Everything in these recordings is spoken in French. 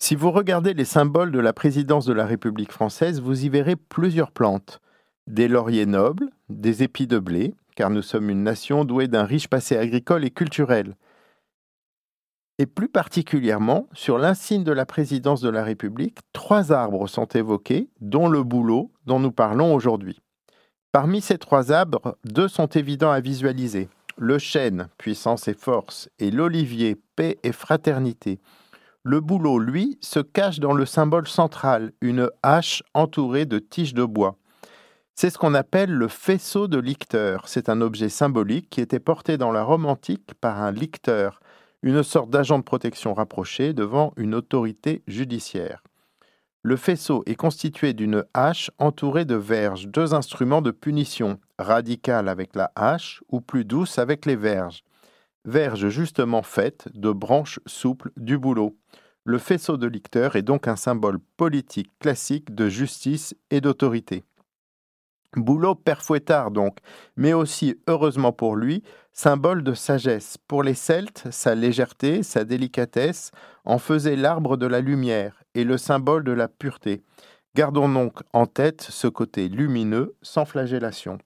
Si vous regardez les symboles de la présidence de la République française, vous y verrez plusieurs plantes. Des lauriers nobles, des épis de blé, car nous sommes une nation douée d'un riche passé agricole et culturel. Et plus particulièrement, sur l'insigne de la présidence de la République, trois arbres sont évoqués, dont le bouleau dont nous parlons aujourd'hui. Parmi ces trois arbres, deux sont évidents à visualiser. Le chêne, puissance et force, et l'olivier, paix et fraternité. Le bouleau, lui, se cache dans le symbole central, une hache entourée de tiges de bois. C'est ce qu'on appelle le faisceau de licteur. C'est un objet symbolique qui était porté dans la Rome antique par un licteur, une sorte d'agent de protection rapproché devant une autorité judiciaire. Le faisceau est constitué d'une hache entourée de verges, deux instruments de punition, radicales avec la hache ou plus douces avec les verges. Verges justement faites de branches souples du bouleau. Le faisceau de licteur est donc un symbole politique classique de justice et d'autorité. Boulot père Fouettard donc, mais aussi, heureusement pour lui, symbole de sagesse. Pour les Celtes, sa légèreté, sa délicatesse en faisaient l'arbre de la lumière et le symbole de la pureté. Gardons donc en tête ce côté lumineux sans flagellation.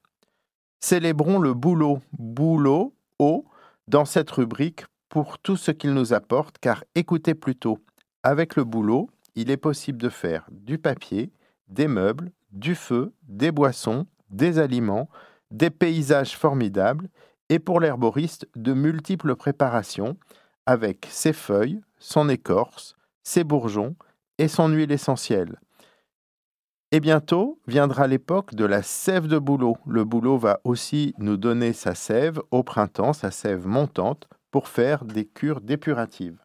Célébrons le boulot, boulot, haut, dans cette rubrique pour tout ce qu'il nous apporte, car écoutez plutôt, avec le boulot, il est possible de faire du papier, des meubles, du feu, des boissons, des aliments, des paysages formidables et pour l'herboriste de multiples préparations avec ses feuilles, son écorce, ses bourgeons et son huile essentielle. Et bientôt viendra l'époque de la sève de bouleau. Le bouleau va aussi nous donner sa sève au printemps, sa sève montante, pour faire des cures dépuratives.